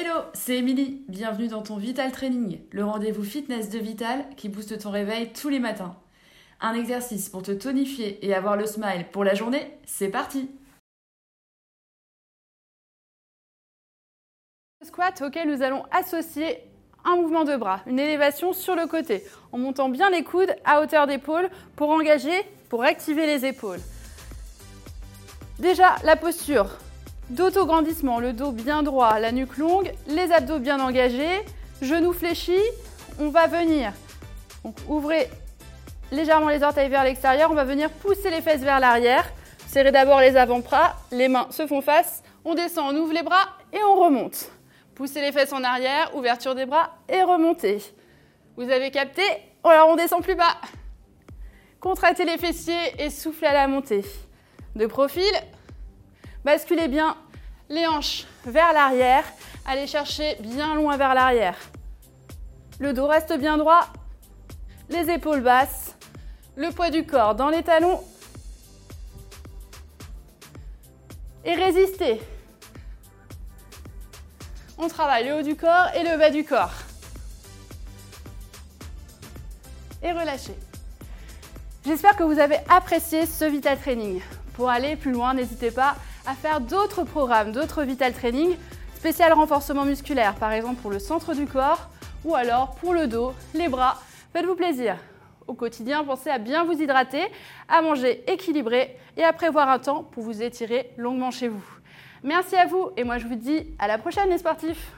Hello, c'est Émilie. Bienvenue dans ton Vital Training, le rendez-vous fitness de Vital qui booste ton réveil tous les matins. Un exercice pour te tonifier et avoir le smile pour la journée, c'est parti Squat auquel nous allons associer un mouvement de bras, une élévation sur le côté, en montant bien les coudes à hauteur d'épaule pour engager, pour activer les épaules. Déjà, la posture d'autograndissement, le dos bien droit, la nuque longue, les abdos bien engagés, genoux fléchis. On va venir, donc ouvrez légèrement les orteils vers l'extérieur, on va venir pousser les fesses vers l'arrière. Serrez d'abord les avant-bras, les mains se font face, on descend, on ouvre les bras et on remonte. Poussez les fesses en arrière, ouverture des bras et remontez. Vous avez capté? Alors on descend plus bas. Contractez les fessiers et soufflez à la montée. De profil, basculez bien les hanches vers l'arrière. Allez chercher bien loin vers l'arrière. Le dos reste bien droit. Les épaules basses. Le poids du corps dans les talons. Et résistez. On travaille le haut du corps et le bas du corps. Et relâchez. J'espère que vous avez apprécié ce Vital Training. Pour aller plus loin, n'hésitez pas à faire d'autres programmes, d'autres Vital Training, spécial renforcement musculaire, par exemple pour le centre du corps ou alors pour le dos, les bras. Faites-vous plaisir. Au quotidien, pensez à bien vous hydrater, à manger équilibré et à prévoir un temps pour vous étirer longuement chez vous. Merci à vous et moi je vous dis à la prochaine les sportifs